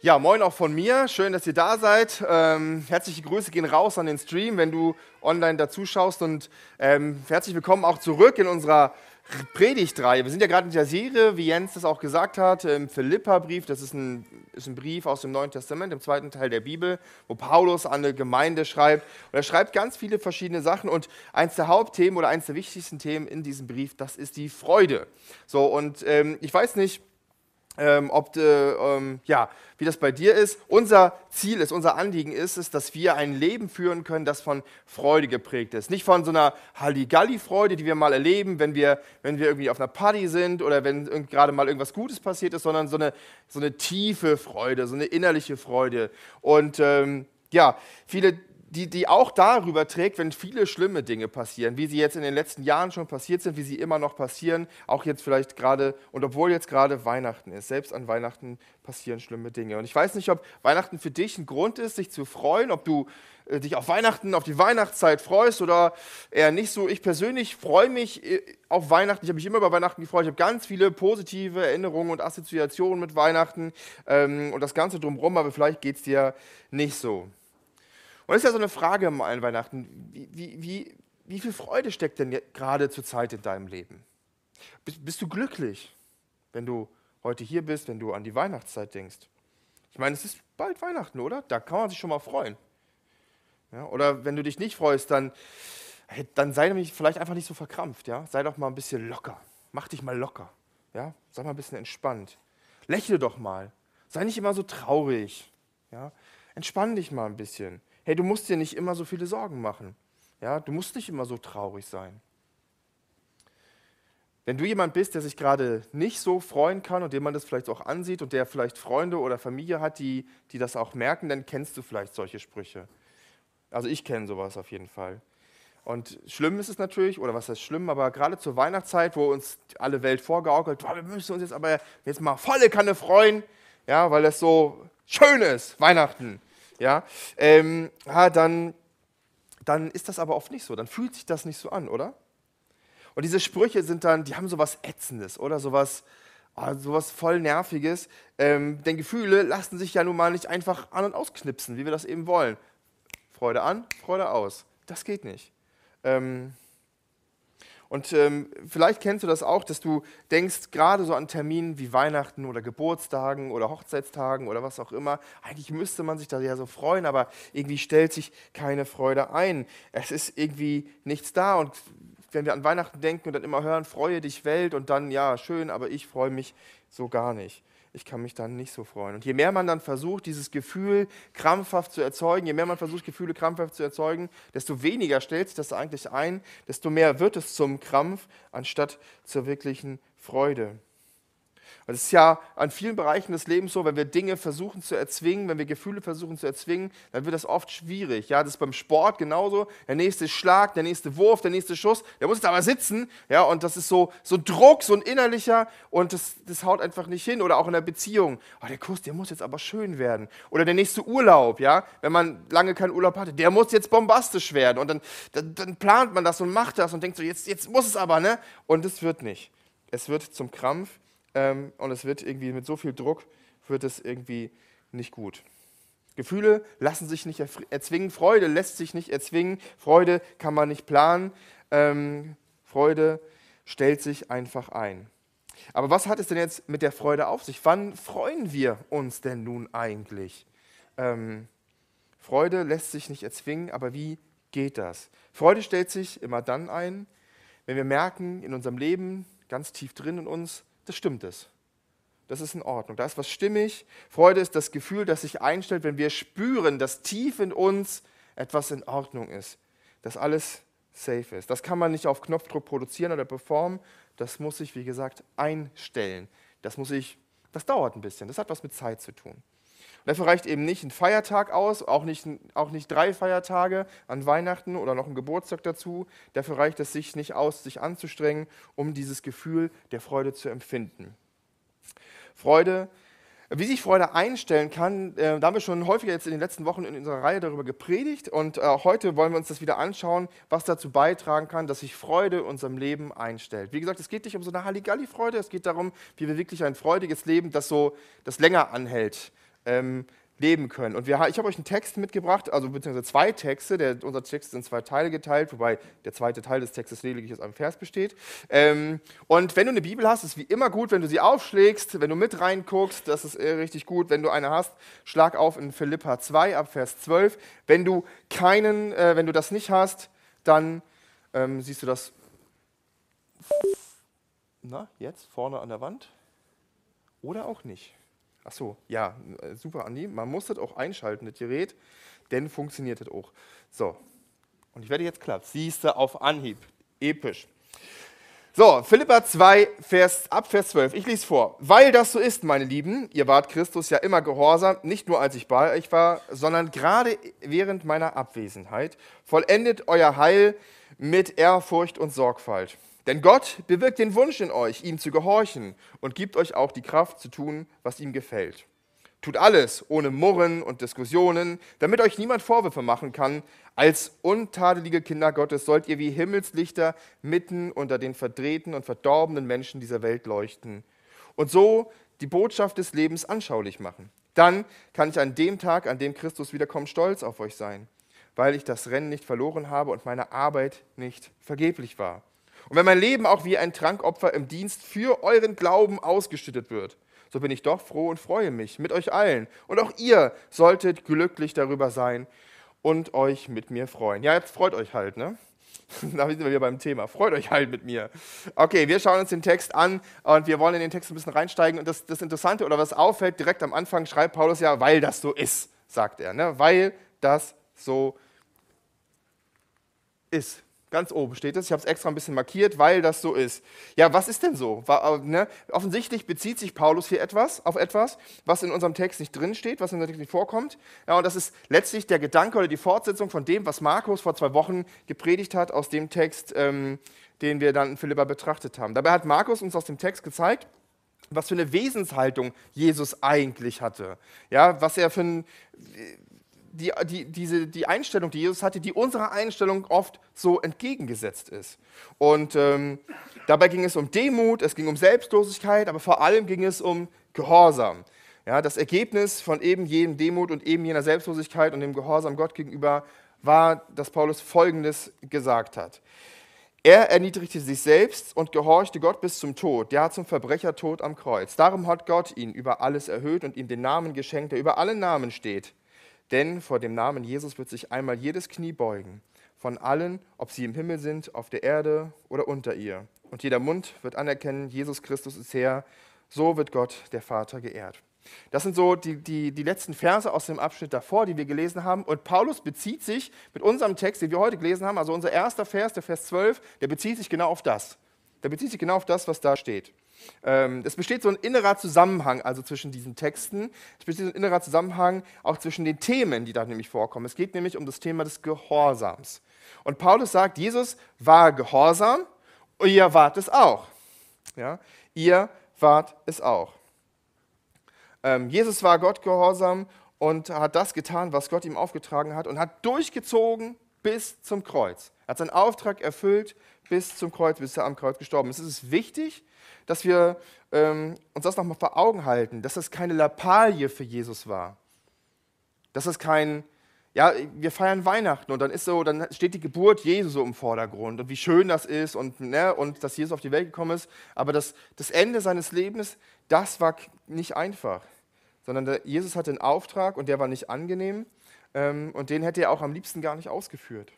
Ja, moin auch von mir. Schön, dass ihr da seid. Ähm, herzliche Grüße gehen raus an den Stream, wenn du online dazu schaust. Und ähm, herzlich willkommen auch zurück in unserer Predigtreihe. Wir sind ja gerade in der Serie, wie Jens das auch gesagt hat, im Philippa-Brief. Das ist ein, ist ein Brief aus dem Neuen Testament, im zweiten Teil der Bibel, wo Paulus an eine Gemeinde schreibt. Und er schreibt ganz viele verschiedene Sachen. Und eins der Hauptthemen oder eins der wichtigsten Themen in diesem Brief, das ist die Freude. So, und ähm, ich weiß nicht, ähm, ob de, ähm, ja, wie das bei dir ist. Unser Ziel ist, unser Anliegen ist es, dass wir ein Leben führen können, das von Freude geprägt ist. Nicht von so einer Halligalli-Freude, die wir mal erleben, wenn wir, wenn wir irgendwie auf einer Party sind oder wenn gerade mal irgendwas Gutes passiert ist, sondern so eine, so eine tiefe Freude, so eine innerliche Freude. Und ähm, ja, viele die, die auch darüber trägt, wenn viele schlimme Dinge passieren, wie sie jetzt in den letzten Jahren schon passiert sind, wie sie immer noch passieren, auch jetzt vielleicht gerade, und obwohl jetzt gerade Weihnachten ist, selbst an Weihnachten passieren schlimme Dinge. Und ich weiß nicht, ob Weihnachten für dich ein Grund ist, sich zu freuen, ob du äh, dich auf Weihnachten, auf die Weihnachtszeit freust oder eher nicht so. Ich persönlich freue mich äh, auf Weihnachten. Ich habe mich immer über Weihnachten gefreut. Ich habe ganz viele positive Erinnerungen und Assoziationen mit Weihnachten ähm, und das Ganze drumherum, aber vielleicht geht es dir nicht so. Und das ist ja so eine Frage an Weihnachten. Wie, wie, wie, wie viel Freude steckt denn gerade zur Zeit in deinem Leben? Bist, bist, du glücklich, wenn du heute hier bist, wenn du an die Weihnachtszeit denkst? Ich meine, es ist bald Weihnachten, oder? Da kann man sich schon mal freuen. Ja, oder wenn du dich nicht freust, dann, dann sei nämlich vielleicht einfach nicht so verkrampft. Ja? Sei doch mal ein bisschen locker. Mach dich mal locker. Ja? Sei mal ein bisschen entspannt. Lächle doch mal. Sei nicht immer so traurig. Ja? Entspann dich mal ein bisschen hey, du musst dir nicht immer so viele Sorgen machen. Ja, du musst nicht immer so traurig sein. Wenn du jemand bist, der sich gerade nicht so freuen kann und dem man das vielleicht auch ansieht und der vielleicht Freunde oder Familie hat, die, die das auch merken, dann kennst du vielleicht solche Sprüche. Also ich kenne sowas auf jeden Fall. Und schlimm ist es natürlich, oder was heißt schlimm, aber gerade zur Weihnachtszeit, wo uns alle Welt vorgaukelt, wir müssen uns jetzt aber jetzt mal volle Kanne freuen, ja, weil es so schön ist, Weihnachten ja, ähm, ja dann, dann ist das aber oft nicht so. Dann fühlt sich das nicht so an, oder? Und diese Sprüche sind dann, die haben sowas Ätzendes oder sowas, oh, sowas voll Nerviges. Ähm, denn Gefühle lassen sich ja nun mal nicht einfach an- und ausknipsen, wie wir das eben wollen. Freude an, Freude aus. Das geht nicht. Ähm, und ähm, vielleicht kennst du das auch, dass du denkst, gerade so an Terminen wie Weihnachten oder Geburtstagen oder Hochzeitstagen oder was auch immer, eigentlich müsste man sich da ja so freuen, aber irgendwie stellt sich keine Freude ein. Es ist irgendwie nichts da. Und wenn wir an Weihnachten denken und dann immer hören, freue dich Welt und dann, ja, schön, aber ich freue mich so gar nicht ich kann mich dann nicht so freuen. Und je mehr man dann versucht, dieses Gefühl krampfhaft zu erzeugen, je mehr man versucht, Gefühle krampfhaft zu erzeugen, desto weniger stellt sich das eigentlich ein, desto mehr wird es zum Krampf anstatt zur wirklichen Freude. Und es ist ja an vielen Bereichen des Lebens so, wenn wir Dinge versuchen zu erzwingen, wenn wir Gefühle versuchen zu erzwingen, dann wird das oft schwierig. Ja, das ist beim Sport genauso. Der nächste Schlag, der nächste Wurf, der nächste Schuss, der muss jetzt aber sitzen. Ja, und das ist so, so Druck, so ein innerlicher und das, das haut einfach nicht hin. Oder auch in der Beziehung. Oh, der Kuss, der muss jetzt aber schön werden. Oder der nächste Urlaub, ja, wenn man lange keinen Urlaub hatte, der muss jetzt bombastisch werden. Und dann, dann, dann plant man das und macht das und denkt so, jetzt, jetzt muss es aber, ne? Und es wird nicht. Es wird zum Krampf ähm, und es wird irgendwie mit so viel Druck, wird es irgendwie nicht gut. Gefühle lassen sich nicht erzwingen, Freude lässt sich nicht erzwingen, Freude kann man nicht planen, ähm, Freude stellt sich einfach ein. Aber was hat es denn jetzt mit der Freude auf sich? Wann freuen wir uns denn nun eigentlich? Ähm, Freude lässt sich nicht erzwingen, aber wie geht das? Freude stellt sich immer dann ein, wenn wir merken in unserem Leben, ganz tief drin in uns, das stimmt es. Das ist in Ordnung. Da ist was stimmig. Freude ist das Gefühl, das sich einstellt, wenn wir spüren, dass tief in uns etwas in Ordnung ist, dass alles safe ist. Das kann man nicht auf Knopfdruck produzieren oder performen. Das muss sich, wie gesagt, einstellen. Das muss ich, das dauert ein bisschen. Das hat was mit Zeit zu tun. Dafür reicht eben nicht ein Feiertag aus, auch nicht, auch nicht drei Feiertage an Weihnachten oder noch ein Geburtstag dazu. Dafür reicht es sich nicht aus, sich anzustrengen, um dieses Gefühl der Freude zu empfinden. Freude, wie sich Freude einstellen kann, äh, da haben wir schon häufiger jetzt in den letzten Wochen in unserer Reihe darüber gepredigt und äh, heute wollen wir uns das wieder anschauen, was dazu beitragen kann, dass sich Freude in unserem Leben einstellt. Wie gesagt, es geht nicht um so eine Halligalli-Freude, es geht darum, wie wir wirklich ein freudiges Leben, das so das länger anhält, ähm, leben können. Und wir, ich habe euch einen Text mitgebracht, also beziehungsweise zwei Texte. Der, unser Text ist in zwei Teile geteilt, wobei der zweite Teil des Textes lediglich aus einem Vers besteht. Ähm, und wenn du eine Bibel hast, ist wie immer gut, wenn du sie aufschlägst, wenn du mit reinguckst, das ist äh, richtig gut. Wenn du eine hast, schlag auf in Philippa 2 ab Vers 12. Wenn du keinen, äh, wenn du das nicht hast, dann ähm, siehst du das na, jetzt vorne an der Wand oder auch nicht. Ach so, ja, äh, super, Andi. Man muss das auch einschalten, das Gerät, denn funktioniert das auch. So, und ich werde jetzt klappt. Siehst du auf Anhieb. Episch. So, Philippa 2, Vers, ab Vers 12. Ich lese vor. Weil das so ist, meine Lieben, ihr wart Christus ja immer gehorsam, nicht nur als ich bei euch war, sondern gerade während meiner Abwesenheit. Vollendet euer Heil mit Ehrfurcht und Sorgfalt. Denn Gott bewirkt den Wunsch in euch, ihm zu gehorchen und gibt euch auch die Kraft zu tun, was ihm gefällt. Tut alles ohne Murren und Diskussionen, damit euch niemand Vorwürfe machen kann. Als untadelige Kinder Gottes sollt ihr wie Himmelslichter mitten unter den verdrehten und verdorbenen Menschen dieser Welt leuchten und so die Botschaft des Lebens anschaulich machen. Dann kann ich an dem Tag, an dem Christus wiederkommt, stolz auf euch sein, weil ich das Rennen nicht verloren habe und meine Arbeit nicht vergeblich war. Und wenn mein Leben auch wie ein Trankopfer im Dienst für euren Glauben ausgeschüttet wird, so bin ich doch froh und freue mich mit euch allen. Und auch ihr solltet glücklich darüber sein und euch mit mir freuen. Ja, jetzt freut euch halt, ne? Da sind wir wieder beim Thema. Freut euch halt mit mir. Okay, wir schauen uns den Text an und wir wollen in den Text ein bisschen reinsteigen. Und das, das Interessante oder was auffällt, direkt am Anfang schreibt Paulus ja, weil das so ist, sagt er. Ne? Weil das so ist. Ganz oben steht es. Ich habe es extra ein bisschen markiert, weil das so ist. Ja, was ist denn so? War, ne? Offensichtlich bezieht sich Paulus hier etwas auf etwas, was in unserem Text nicht drin steht, was in unserem Text nicht vorkommt. Ja, und das ist letztlich der Gedanke oder die Fortsetzung von dem, was Markus vor zwei Wochen gepredigt hat aus dem Text, ähm, den wir dann in Philippa betrachtet haben. Dabei hat Markus uns aus dem Text gezeigt, was für eine Wesenshaltung Jesus eigentlich hatte. Ja, was er für ein die, die, diese, die Einstellung, die Jesus hatte, die unserer Einstellung oft so entgegengesetzt ist. Und ähm, dabei ging es um Demut, es ging um Selbstlosigkeit, aber vor allem ging es um Gehorsam. Ja, das Ergebnis von eben jenem Demut und eben jener Selbstlosigkeit und dem Gehorsam Gott gegenüber war, dass Paulus Folgendes gesagt hat. Er erniedrigte sich selbst und gehorchte Gott bis zum Tod, ja zum Verbrechertod am Kreuz. Darum hat Gott ihn über alles erhöht und ihm den Namen geschenkt, der über alle Namen steht denn vor dem Namen Jesus wird sich einmal jedes Knie beugen, von allen, ob sie im Himmel sind, auf der Erde oder unter ihr. Und jeder Mund wird anerkennen, Jesus Christus ist Herr. So wird Gott, der Vater, geehrt. Das sind so die, die, die letzten Verse aus dem Abschnitt davor, die wir gelesen haben. Und Paulus bezieht sich mit unserem Text, den wir heute gelesen haben, also unser erster Vers, der Vers 12, der bezieht sich genau auf das. Der bezieht sich genau auf das, was da steht. Ähm, es besteht so ein innerer Zusammenhang also zwischen diesen Texten. Es besteht so ein innerer Zusammenhang auch zwischen den Themen, die da nämlich vorkommen. Es geht nämlich um das Thema des Gehorsams. Und Paulus sagt, Jesus war gehorsam ihr wart es auch. Ja? Ihr wart es auch. Ähm, Jesus war Gott gehorsam und hat das getan, was Gott ihm aufgetragen hat und hat durchgezogen bis zum Kreuz. Er hat seinen Auftrag erfüllt bis zum Kreuz, bis er am Kreuz gestorben ist. Es ist wichtig, dass wir ähm, uns das nochmal vor Augen halten, dass das keine Lappalie für Jesus war. Dass das kein, ja, wir feiern Weihnachten und dann ist so, dann steht die Geburt Jesu so im Vordergrund und wie schön das ist und, ne, und dass Jesus auf die Welt gekommen ist. Aber das, das Ende seines Lebens, das war nicht einfach, sondern der, Jesus hatte einen Auftrag und der war nicht angenehm ähm, und den hätte er auch am liebsten gar nicht ausgeführt.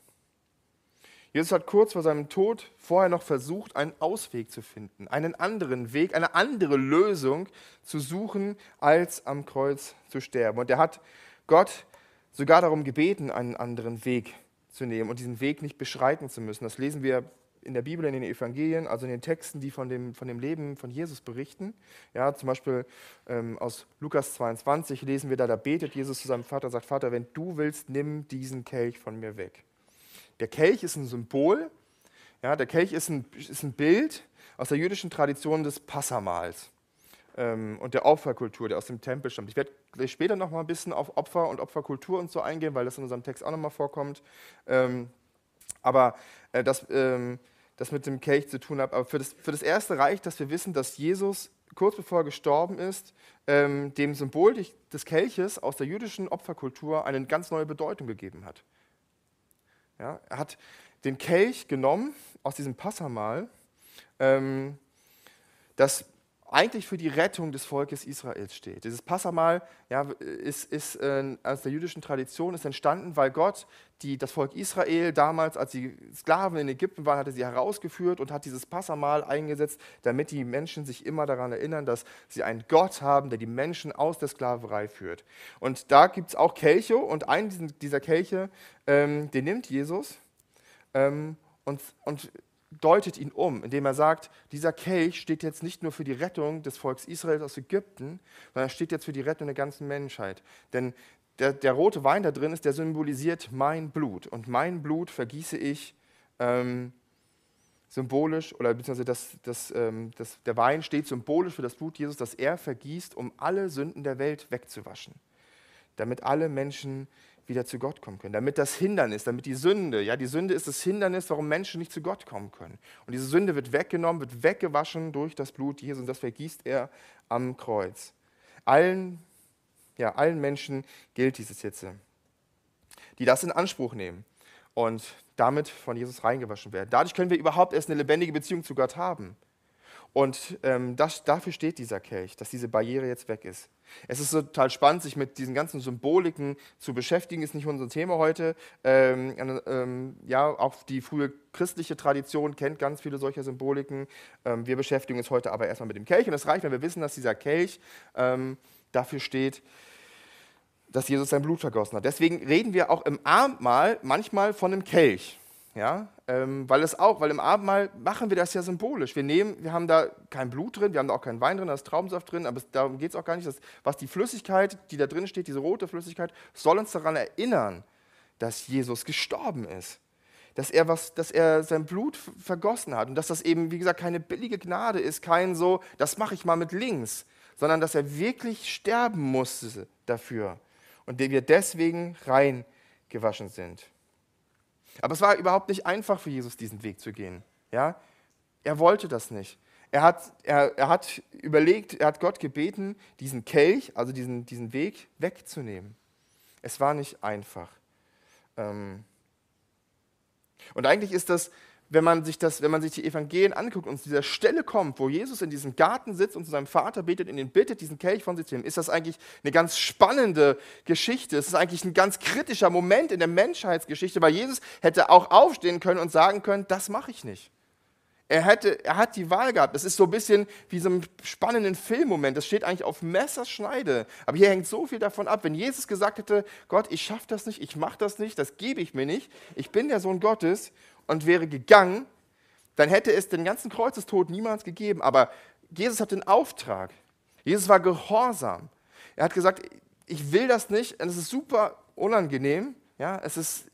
Jesus hat kurz vor seinem Tod vorher noch versucht, einen Ausweg zu finden, einen anderen Weg, eine andere Lösung zu suchen, als am Kreuz zu sterben. Und er hat Gott sogar darum gebeten, einen anderen Weg zu nehmen und diesen Weg nicht beschreiten zu müssen. Das lesen wir in der Bibel, in den Evangelien, also in den Texten, die von dem, von dem Leben von Jesus berichten. Ja, zum Beispiel ähm, aus Lukas 22 lesen wir da, da betet Jesus zu seinem Vater und sagt, Vater, wenn du willst, nimm diesen Kelch von mir weg. Der Kelch ist ein Symbol, ja, der Kelch ist ein, ist ein Bild aus der jüdischen Tradition des Passamals ähm, und der Opferkultur, der aus dem Tempel stammt. Ich werde später noch mal ein bisschen auf Opfer und Opferkultur und so eingehen, weil das in unserem Text auch noch mal vorkommt. Ähm, aber äh, das, ähm, das mit dem Kelch zu tun hat. Aber für das, für das Erste reicht, dass wir wissen, dass Jesus kurz bevor er gestorben ist, ähm, dem Symbol des Kelches aus der jüdischen Opferkultur eine ganz neue Bedeutung gegeben hat. Ja, er hat den Kelch genommen aus diesem Passamal, ähm, das eigentlich für die Rettung des Volkes Israels steht. Dieses Passamal ja, ist, ist äh, aus der jüdischen Tradition ist entstanden, weil Gott die, das Volk Israel damals, als die Sklaven in Ägypten waren, hatte sie herausgeführt und hat dieses Passamal eingesetzt, damit die Menschen sich immer daran erinnern, dass sie einen Gott haben, der die Menschen aus der Sklaverei führt. Und da gibt es auch Kelche und einen dieser Kelche, ähm, den nimmt Jesus ähm, und, und deutet ihn um, indem er sagt, dieser Kelch steht jetzt nicht nur für die Rettung des Volkes Israels aus Ägypten, sondern er steht jetzt für die Rettung der ganzen Menschheit. Denn der, der rote Wein da drin ist, der symbolisiert mein Blut. Und mein Blut vergieße ich ähm, symbolisch, oder beziehungsweise das, das, ähm, das, der Wein steht symbolisch für das Blut Jesus, das er vergießt, um alle Sünden der Welt wegzuwaschen. Damit alle Menschen wieder zu Gott kommen können. Damit das Hindernis, damit die Sünde, ja, die Sünde ist das Hindernis, warum Menschen nicht zu Gott kommen können. Und diese Sünde wird weggenommen, wird weggewaschen durch das Blut Jesu und das vergießt er am Kreuz. Allen, ja, allen Menschen gilt dieses jetzt, die das in Anspruch nehmen und damit von Jesus reingewaschen werden. Dadurch können wir überhaupt erst eine lebendige Beziehung zu Gott haben. Und ähm, das, dafür steht dieser Kelch, dass diese Barriere jetzt weg ist. Es ist total spannend, sich mit diesen ganzen Symboliken zu beschäftigen, ist nicht unser Thema heute. Ähm, ähm, ja, auch die frühe christliche Tradition kennt ganz viele solcher Symboliken. Ähm, wir beschäftigen uns heute aber erstmal mit dem Kelch. Und es reicht, wenn wir wissen, dass dieser Kelch ähm, dafür steht, dass Jesus sein Blut vergossen hat. Deswegen reden wir auch im Abendmahl manchmal von einem Kelch. Ja, ähm, weil es auch, weil im Abendmahl machen wir das ja symbolisch. Wir nehmen, wir haben da kein Blut drin, wir haben da auch keinen Wein drin, da ist Traubensaft drin, aber es, darum geht es auch gar nicht. Dass, was die Flüssigkeit, die da drin steht, diese rote Flüssigkeit, soll uns daran erinnern, dass Jesus gestorben ist. Dass er, was, dass er sein Blut vergossen hat und dass das eben, wie gesagt, keine billige Gnade ist, kein so, das mache ich mal mit links, sondern dass er wirklich sterben musste dafür und wir deswegen rein gewaschen sind. Aber es war überhaupt nicht einfach für Jesus, diesen Weg zu gehen. Ja? Er wollte das nicht. Er hat, er, er hat überlegt, er hat Gott gebeten, diesen Kelch, also diesen, diesen Weg wegzunehmen. Es war nicht einfach. Ähm und eigentlich ist das wenn man sich, das, wenn man sich die Evangelien anguckt und zu dieser Stelle kommt, wo Jesus in diesem Garten sitzt und zu seinem Vater betet und ihn bittet, diesen Kelch von sich zu nehmen, ist das eigentlich eine ganz spannende Geschichte. Es ist eigentlich ein ganz kritischer Moment in der Menschheitsgeschichte, weil Jesus hätte auch aufstehen können und sagen können, das mache ich nicht. Er, hätte, er hat die Wahl gehabt. Das ist so ein bisschen wie so ein spannenden Filmmoment. Das steht eigentlich auf Messerschneide. Aber hier hängt so viel davon ab. Wenn Jesus gesagt hätte, Gott, ich schaffe das nicht, ich mache das nicht, das gebe ich mir nicht, ich bin der Sohn Gottes und wäre gegangen, dann hätte es den ganzen Kreuzestod niemals gegeben. Aber Jesus hat den Auftrag. Jesus war gehorsam. Er hat gesagt, ich will das nicht, und es ist super unangenehm. Ja, es, ist,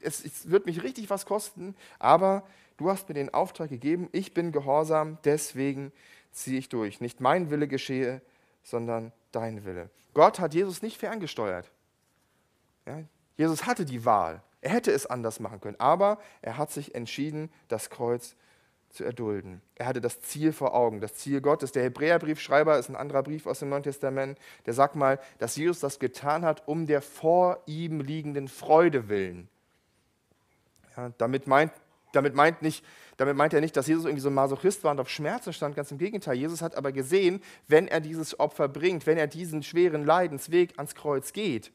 es, es wird mich richtig was kosten, aber du hast mir den Auftrag gegeben, ich bin gehorsam, deswegen ziehe ich durch. Nicht mein Wille geschehe, sondern dein Wille. Gott hat Jesus nicht ferngesteuert. Ja, Jesus hatte die Wahl. Er hätte es anders machen können, aber er hat sich entschieden, das Kreuz zu erdulden. Er hatte das Ziel vor Augen, das Ziel Gottes. Der Hebräerbriefschreiber ist ein anderer Brief aus dem Neuen Testament, der sagt mal, dass Jesus das getan hat, um der vor ihm liegenden Freude willen. Ja, damit, meint, damit, meint nicht, damit meint er nicht, dass Jesus irgendwie so ein Masochist war und auf Schmerzen stand, ganz im Gegenteil. Jesus hat aber gesehen, wenn er dieses Opfer bringt, wenn er diesen schweren Leidensweg ans Kreuz geht,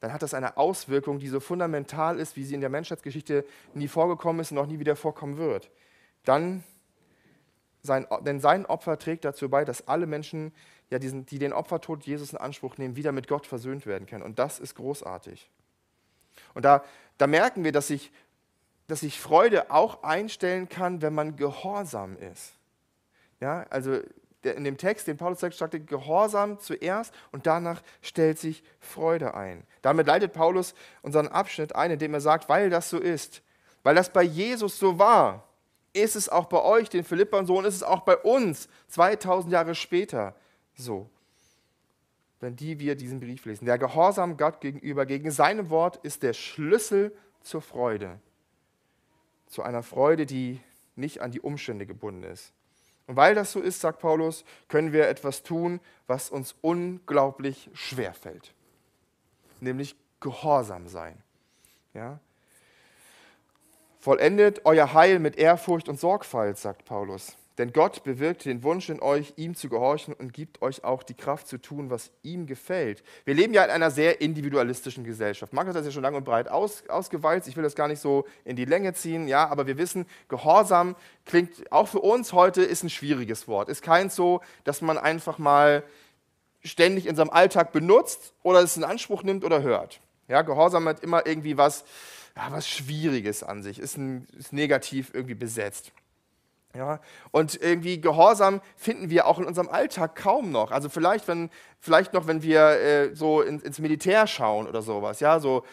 dann hat das eine Auswirkung, die so fundamental ist, wie sie in der Menschheitsgeschichte nie vorgekommen ist und auch nie wieder vorkommen wird. Dann, sein, denn sein Opfer trägt dazu bei, dass alle Menschen, ja, diesen, die den Opfertod Jesus in Anspruch nehmen, wieder mit Gott versöhnt werden können. Und das ist großartig. Und da, da merken wir, dass sich, dass sich Freude auch einstellen kann, wenn man gehorsam ist. Ja, also in dem Text, den Paulus sagt, sagte Gehorsam zuerst und danach stellt sich Freude ein. Damit leitet Paulus unseren Abschnitt ein, indem er sagt, weil das so ist, weil das bei Jesus so war, ist es auch bei euch, den Philippern so, und ist es auch bei uns 2000 Jahre später so, wenn die wir diesen Brief lesen. Der Gehorsam Gott gegenüber, gegen seinem Wort, ist der Schlüssel zur Freude. Zu einer Freude, die nicht an die Umstände gebunden ist Und weil das so ist, sagt Paulus, können wir etwas tun, was uns unglaublich schwer fällt. Nämlich gehorsam sein. Ja? Vollendet euer Heil mit Ehrfurcht und Sorgfalt, sagt Paulus. Denn Gott bewirkt den Wunsch in euch, ihm zu gehorchen und gibt euch auch die Kraft zu tun, was ihm gefällt. Wir leben ja in einer sehr individualistischen Gesellschaft. Markus hat das ja schon lang und breit aus, ausgewalzt. Ich will das gar nicht so in die Länge ziehen. Ja, aber wir wissen, Gehorsam klingt auch für uns heute ist ein schwieriges Wort. Ist keins so, dass man einfach mal ständig in seinem Alltag benutzt oder es in Anspruch nimmt oder hört. Ja, Gehorsam hat immer irgendwie was, ja, was Schwieriges an sich, ist, ein, ist negativ irgendwie besetzt. Ja, und irgendwie Gehorsam finden wir auch in unserem Alltag kaum noch. Also vielleicht, wenn, vielleicht noch, wenn wir äh, so in, ins Militär schauen oder sowas, ja, so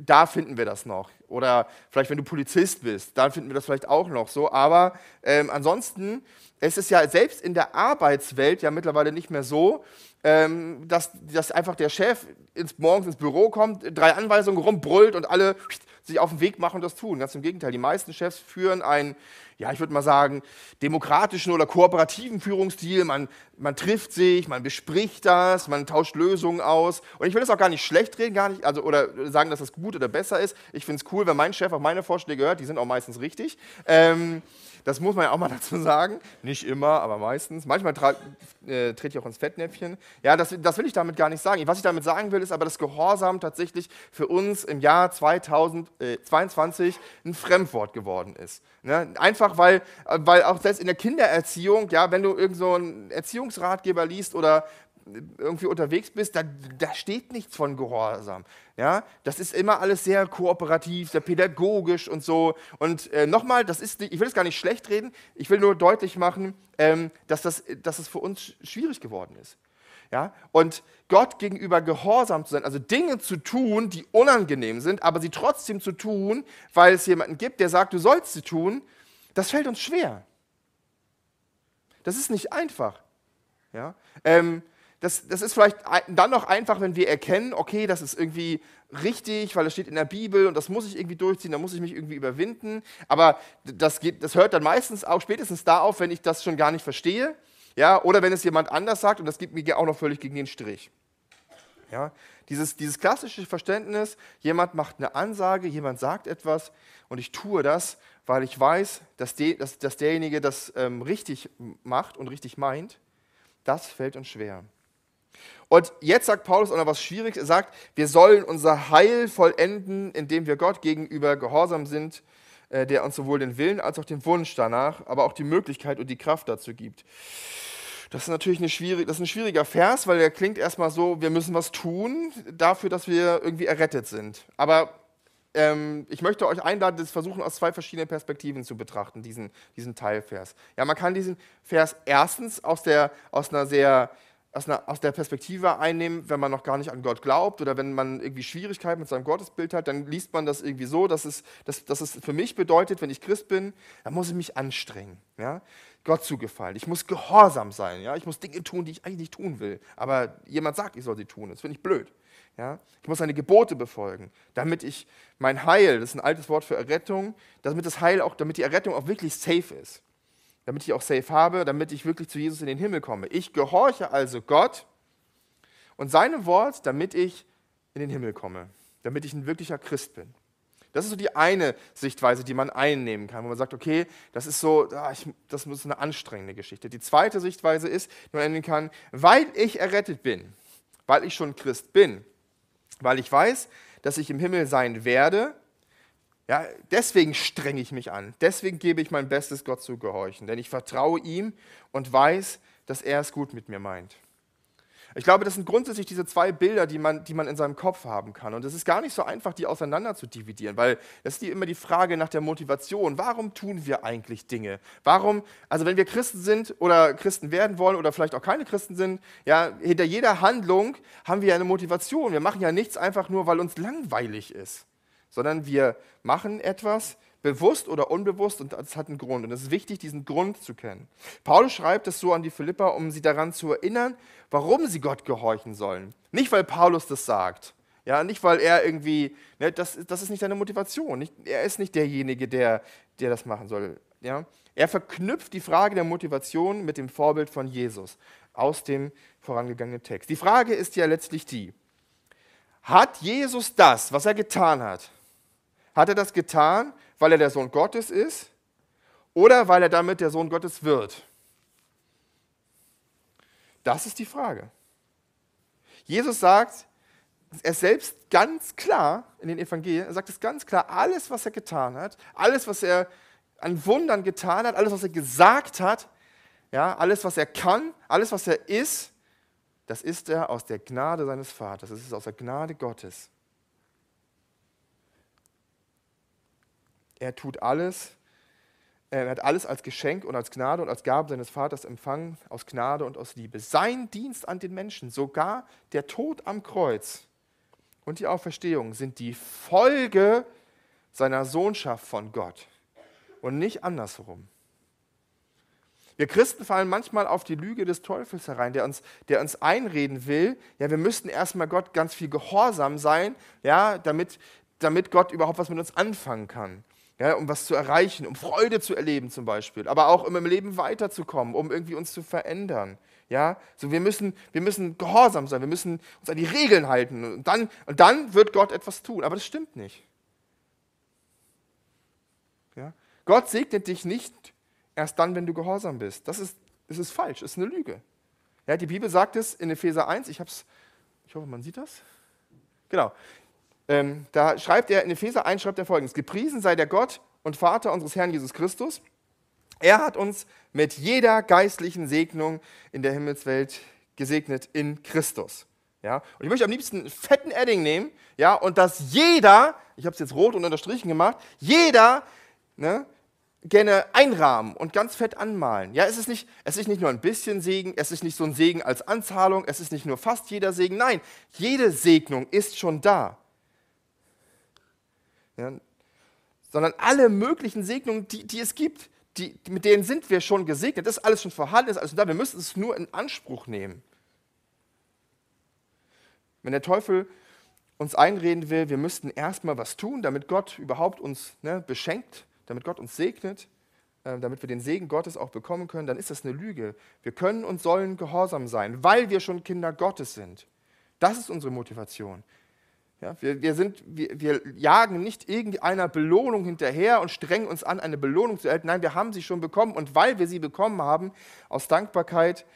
da finden wir das noch. Oder vielleicht, wenn du Polizist bist, dann finden wir das vielleicht auch noch so. Aber ähm, ansonsten es ist ja selbst in der Arbeitswelt ja mittlerweile nicht mehr so, ähm, dass, dass einfach der Chef ins, morgens ins Büro kommt, drei Anweisungen rumbrüllt und alle sich auf den Weg machen und das tun. Ganz im Gegenteil, die meisten Chefs führen einen, ja, ich würde mal sagen, demokratischen oder kooperativen Führungsstil. Man, man trifft sich, man bespricht das, man tauscht Lösungen aus. Und ich will das auch gar nicht schlecht reden, gar nicht, also, oder sagen, dass das gut oder besser ist. Ich finde es cool, wenn mein Chef auf meine Vorschläge hört, die sind auch meistens richtig. Ähm, das muss man ja auch mal dazu sagen. Nicht immer, aber meistens. Manchmal äh, trete ich auch ins Fettnäpfchen. Ja, das, das will ich damit gar nicht sagen. Was ich damit sagen will, ist aber, dass Gehorsam tatsächlich für uns im Jahr 2022 ein Fremdwort geworden ist. Ne? Einfach weil, weil auch selbst in der Kindererziehung, ja, wenn du irgend so einen Erziehungsratgeber liest oder irgendwie unterwegs bist, da, da steht nichts von Gehorsam. Ja, das ist immer alles sehr kooperativ, sehr pädagogisch und so. Und äh, nochmal, das ich will es gar nicht schlecht reden, ich will nur deutlich machen, ähm, dass, das, dass es für uns schwierig geworden ist. Ja? Und Gott gegenüber gehorsam zu sein, also Dinge zu tun, die unangenehm sind, aber sie trotzdem zu tun, weil es jemanden gibt, der sagt, du sollst sie tun, das fällt uns schwer. Das ist nicht einfach. Ja? Ähm, das, das ist vielleicht dann noch einfach, wenn wir erkennen, okay, das ist irgendwie richtig, weil es steht in der Bibel und das muss ich irgendwie durchziehen, da muss ich mich irgendwie überwinden. Aber das, geht, das hört dann meistens auch spätestens da auf, wenn ich das schon gar nicht verstehe. Ja, oder wenn es jemand anders sagt und das gibt mir auch noch völlig gegen den Strich. Ja, dieses, dieses klassische Verständnis, jemand macht eine Ansage, jemand sagt etwas und ich tue das, weil ich weiß, dass, de, dass, dass derjenige das ähm, richtig macht und richtig meint, das fällt uns schwer. Und jetzt sagt Paulus auch noch was Schwieriges. Er sagt, wir sollen unser Heil vollenden, indem wir Gott gegenüber gehorsam sind, äh, der uns sowohl den Willen als auch den Wunsch danach, aber auch die Möglichkeit und die Kraft dazu gibt. Das ist natürlich eine schwierig, das ist ein schwieriger Vers, weil der klingt erstmal so, wir müssen was tun dafür, dass wir irgendwie errettet sind. Aber ähm, ich möchte euch einladen, das versuchen aus zwei verschiedenen Perspektiven zu betrachten, diesen, diesen Teilvers. Ja, man kann diesen Vers erstens aus, der, aus einer sehr aus, einer, aus der Perspektive einnehmen, wenn man noch gar nicht an Gott glaubt oder wenn man irgendwie Schwierigkeiten mit seinem Gottesbild hat, dann liest man das irgendwie so, dass es, dass, dass es für mich bedeutet, wenn ich Christ bin, dann muss ich mich anstrengen, ja? Gott zu gefallen. Ich muss gehorsam sein, ja? ich muss Dinge tun, die ich eigentlich nicht tun will, aber jemand sagt, ich soll sie tun, das finde ich blöd. Ja? Ich muss seine Gebote befolgen, damit ich mein Heil, das ist ein altes Wort für Errettung, damit das Heil auch, damit die Errettung auch wirklich safe ist damit ich auch safe habe, damit ich wirklich zu Jesus in den Himmel komme. Ich gehorche also Gott und seinem Wort, damit ich in den Himmel komme, damit ich ein wirklicher Christ bin. Das ist so die eine Sichtweise, die man einnehmen kann, wo man sagt, okay, das ist so, ah, das ist eine anstrengende Geschichte. Die zweite Sichtweise ist, die man einnehmen kann, weil ich errettet bin, weil ich schon Christ bin, weil ich weiß, dass ich im Himmel sein werde, ja, deswegen strenge ich mich an. Deswegen gebe ich mein Bestes, Gott zu gehorchen. Denn ich vertraue ihm und weiß, dass er es gut mit mir meint. Ich glaube, das sind grundsätzlich diese zwei Bilder, die man, die man in seinem Kopf haben kann. Und es ist gar nicht so einfach, die auseinander zu dividieren, weil das ist die, immer die Frage nach der Motivation. Warum tun wir eigentlich Dinge? Warum, also wenn wir Christen sind oder Christen werden wollen oder vielleicht auch keine Christen sind, ja, hinter jeder Handlung haben wir eine Motivation. Wir machen ja nichts einfach nur, weil uns langweilig ist sondern wir machen etwas bewusst oder unbewusst und das hat einen Grund. Und es ist wichtig, diesen Grund zu kennen. Paulus schreibt es so an die Philipper, um sie daran zu erinnern, warum sie Gott gehorchen sollen. Nicht, weil Paulus das sagt. Ja, nicht, weil er irgendwie, ne, das, das ist nicht seine Motivation. Nicht, er ist nicht derjenige, der, der das machen soll. Ja? Er verknüpft die Frage der Motivation mit dem Vorbild von Jesus aus dem vorangegangenen Text. Die Frage ist ja letztlich die, hat Jesus das, was er getan hat, hat er das getan, weil er der Sohn Gottes ist oder weil er damit der Sohn Gottes wird? Das ist die Frage. Jesus sagt er selbst ganz klar in den Evangelien, er sagt es ganz klar, alles, was er getan hat, alles, was er an Wundern getan hat, alles, was er gesagt hat, ja, alles, was er kann, alles, was er ist, das ist er aus der Gnade seines Vaters, das ist aus der Gnade Gottes. Er tut alles, er hat alles als Geschenk und als Gnade und als Gabe seines Vaters empfangen, aus Gnade und aus Liebe. Sein Dienst an den Menschen, sogar der Tod am Kreuz und die Auferstehung sind die Folge seiner Sohnschaft von Gott und nicht andersherum. Wir Christen fallen manchmal auf die Lüge des Teufels herein, der uns, der uns einreden will, ja, wir müssten erstmal Gott ganz viel gehorsam sein, ja, damit, damit Gott überhaupt was mit uns anfangen kann. Ja, um was zu erreichen, um Freude zu erleben zum Beispiel, aber auch um im Leben weiterzukommen, um irgendwie uns zu verändern. Ja, so wir müssen, wir müssen gehorsam sein, wir müssen uns an die Regeln halten und dann, und dann wird Gott etwas tun. Aber das stimmt nicht. Ja? Gott segnet dich nicht erst dann, wenn du gehorsam bist. Das ist, das ist falsch, das ist eine Lüge. Ja, die Bibel sagt es in Epheser 1, ich, hab's, ich hoffe, man sieht das. Genau. Ähm, da schreibt er, in Epheser 1 schreibt er folgendes: Gepriesen sei der Gott und Vater unseres Herrn Jesus Christus. Er hat uns mit jeder geistlichen Segnung in der Himmelswelt gesegnet in Christus. Ja? Und ich möchte am liebsten einen fetten Edding nehmen ja? und dass jeder, ich habe es jetzt rot und unterstrichen gemacht, jeder ne, gerne einrahmen und ganz fett anmalen. Ja, es ist, nicht, es ist nicht nur ein bisschen Segen, es ist nicht so ein Segen als Anzahlung, es ist nicht nur fast jeder Segen. Nein, jede Segnung ist schon da. Ja, sondern alle möglichen Segnungen, die, die es gibt, die, mit denen sind wir schon gesegnet. Das ist alles schon vorhanden, ist alles da. Wir müssen es nur in Anspruch nehmen. Wenn der Teufel uns einreden will, wir müssten erstmal was tun, damit Gott überhaupt uns ne, beschenkt, damit Gott uns segnet, äh, damit wir den Segen Gottes auch bekommen können, dann ist das eine Lüge. Wir können und sollen gehorsam sein, weil wir schon Kinder Gottes sind. Das ist unsere Motivation. Ja, wir, wir, sind, wir, wir jagen nicht irgendeiner Belohnung hinterher und strengen uns an, eine Belohnung zu erhalten. Nein, wir haben sie schon bekommen und weil wir sie bekommen haben, aus Dankbarkeit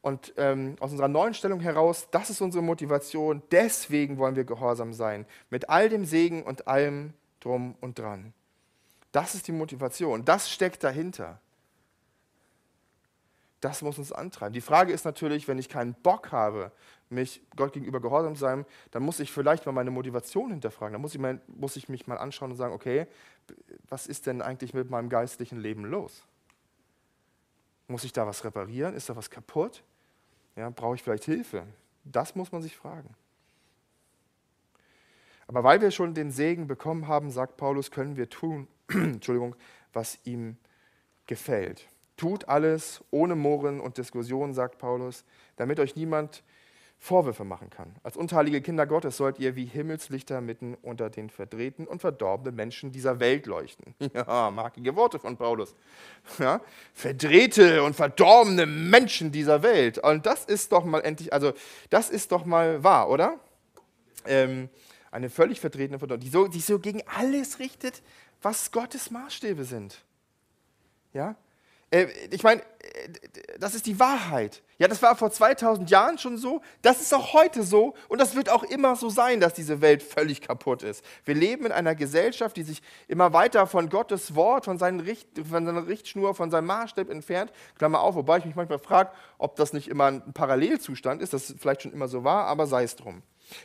und ähm, aus unserer neuen Stellung heraus, das ist unsere Motivation. Deswegen wollen wir gehorsam sein. Mit all dem Segen und allem drum und dran. Das ist die Motivation. Das steckt dahinter. Das muss uns antreiben. Die Frage ist natürlich, wenn ich keinen Bock habe, mich Gott gegenüber gehorsam sein, dann muss ich vielleicht mal meine Motivation hinterfragen. Dann muss ich, mal, muss ich mich mal anschauen und sagen, okay, was ist denn eigentlich mit meinem geistlichen Leben los? Muss ich da was reparieren? Ist da was kaputt? Ja, brauche ich vielleicht Hilfe? Das muss man sich fragen. Aber weil wir schon den Segen bekommen haben, sagt Paulus, können wir tun, Entschuldigung, was ihm gefällt. Tut alles ohne Murren und Diskussion, sagt Paulus, damit euch niemand Vorwürfe machen kann. Als unteilige Kinder Gottes sollt ihr wie Himmelslichter mitten unter den verdrehten und verdorbenen Menschen dieser Welt leuchten. Ja, markige Worte von Paulus. Ja, verdrehte und verdorbene Menschen dieser Welt. Und das ist doch mal endlich, also das ist doch mal wahr, oder? Ähm, eine völlig verdrehte, die so, die so gegen alles richtet, was Gottes Maßstäbe sind. Ja? Äh, ich meine, äh, das ist die Wahrheit. Ja, das war vor 2000 Jahren schon so, das ist auch heute so und das wird auch immer so sein, dass diese Welt völlig kaputt ist. Wir leben in einer Gesellschaft, die sich immer weiter von Gottes Wort, von, Richt, von seiner Richtschnur, von seinem Maßstab entfernt. Klammer auf, wobei ich mich manchmal frage, ob das nicht immer ein Parallelzustand ist, das vielleicht schon immer so war, aber sei es drum.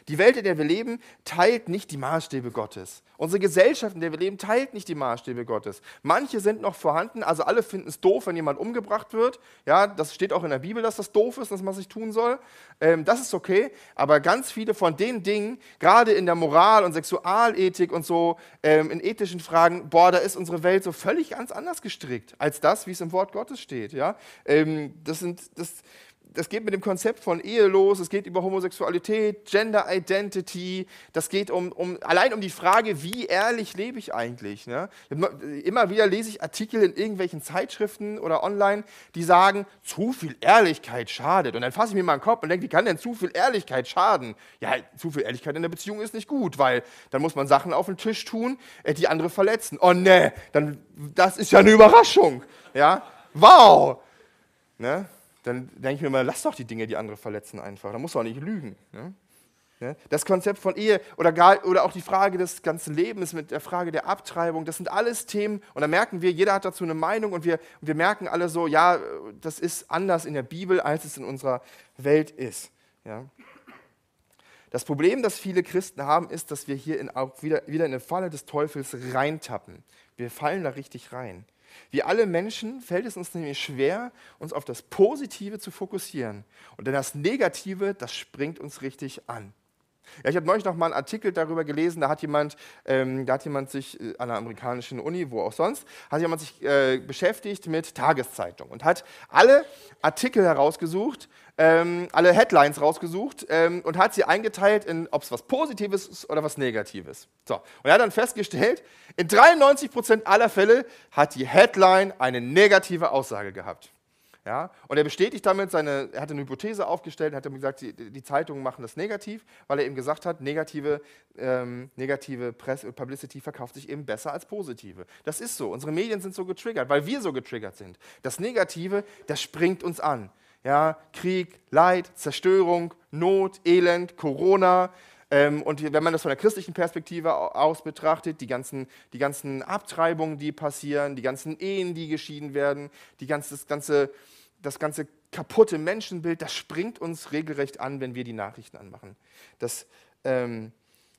Die Welt, in der wir leben, teilt nicht die Maßstäbe Gottes. Unsere Gesellschaft, in der wir leben, teilt nicht die Maßstäbe Gottes. Manche sind noch vorhanden, also alle finden es doof, wenn jemand umgebracht wird. Ja, das steht auch in der Bibel, dass das doof ist, dass man sich tun soll. Ähm, das ist okay, aber ganz viele von den Dingen, gerade in der Moral und Sexualethik und so, ähm, in ethischen Fragen, boah, da ist unsere Welt so völlig ganz anders gestrickt als das, wie es im Wort Gottes steht. Ja, ähm, das sind, das, das geht mit dem Konzept von Ehe los, es geht über Homosexualität, Gender Identity, das geht um, um allein um die Frage, wie ehrlich lebe ich eigentlich. Ne? Immer wieder lese ich Artikel in irgendwelchen Zeitschriften oder online, die sagen, zu viel Ehrlichkeit schadet. Und dann fasse ich mir mal den Kopf und denke, wie kann denn zu viel Ehrlichkeit schaden? Ja, zu viel Ehrlichkeit in der Beziehung ist nicht gut, weil dann muss man Sachen auf den Tisch tun, äh, die andere verletzen. Oh ne, das ist ja eine Überraschung. Ja? Wow! Ne? Dann denke ich mir mal, lass doch die Dinge, die andere verletzen, einfach. Da muss man nicht lügen. Ne? ne? Das Konzept von Ehe oder, gar, oder auch die Frage des ganzen Lebens mit der Frage der Abtreibung, das sind alles Themen und da merken wir, jeder hat dazu eine Meinung und wir, wir merken alle so, ja, das ist anders in der Bibel, als es in unserer Welt ist. Ja? Das Problem, das viele Christen haben, ist, dass wir hier in, auch wieder, wieder in eine Falle des Teufels reintappen. Wir fallen da richtig rein. Wie alle Menschen fällt es uns nämlich schwer, uns auf das Positive zu fokussieren. Und denn das Negative, das springt uns richtig an. Ja, ich habe neulich noch mal einen Artikel darüber gelesen, da hat jemand, ähm, da hat jemand sich äh, an einer amerikanischen Uni, wo auch sonst, hat jemand sich äh, beschäftigt mit Tageszeitungen und hat alle Artikel herausgesucht, ähm, alle Headlines rausgesucht ähm, und hat sie eingeteilt in, ob es was Positives ist oder was Negatives. So. Und er hat dann festgestellt, in 93 Prozent aller Fälle hat die Headline eine negative Aussage gehabt. Ja? Und er bestätigt damit seine, er hat eine Hypothese aufgestellt, hat gesagt, die, die, Zeitungen machen das negativ, weil er eben gesagt hat, negative, ähm, negative Press, Publicity verkauft sich eben besser als positive. Das ist so. Unsere Medien sind so getriggert, weil wir so getriggert sind. Das Negative, das springt uns an. Ja? Krieg, Leid, Zerstörung, Not, Elend, Corona, und wenn man das von der christlichen Perspektive aus betrachtet, die ganzen, die ganzen Abtreibungen, die passieren, die ganzen Ehen, die geschieden werden, die ganze, das, ganze, das ganze kaputte Menschenbild, das springt uns regelrecht an, wenn wir die Nachrichten anmachen. Das, ähm,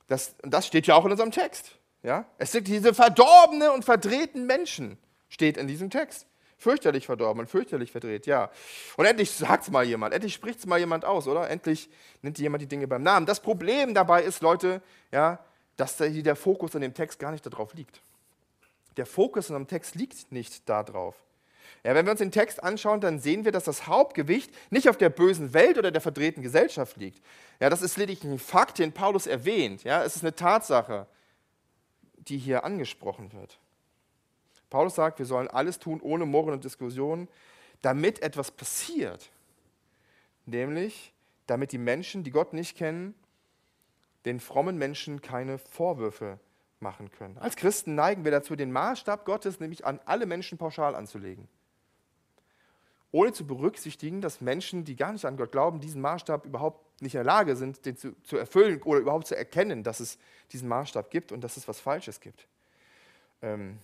das, das steht ja auch in unserem Text. Ja? Es sind diese verdorbenen und verdrehten Menschen, steht in diesem Text. Fürchterlich verdorben und fürchterlich verdreht, ja. Und endlich sagt es mal jemand, endlich spricht es mal jemand aus, oder? Endlich nennt jemand die Dinge beim Namen. Das Problem dabei ist, Leute, ja, dass der Fokus in dem Text gar nicht darauf liegt. Der Fokus in dem Text liegt nicht darauf. Ja, wenn wir uns den Text anschauen, dann sehen wir, dass das Hauptgewicht nicht auf der bösen Welt oder der verdrehten Gesellschaft liegt. Ja, das ist lediglich ein Fakt, den Paulus erwähnt. Ja, es ist eine Tatsache, die hier angesprochen wird. Paulus sagt, wir sollen alles tun ohne Murren und Diskussionen, damit etwas passiert. Nämlich, damit die Menschen, die Gott nicht kennen, den frommen Menschen keine Vorwürfe machen können. Als Christen neigen wir dazu, den Maßstab Gottes nämlich an alle Menschen pauschal anzulegen. Ohne zu berücksichtigen, dass Menschen, die gar nicht an Gott glauben, diesen Maßstab überhaupt nicht in der Lage sind, den zu, zu erfüllen oder überhaupt zu erkennen, dass es diesen Maßstab gibt und dass es was Falsches gibt. Ähm,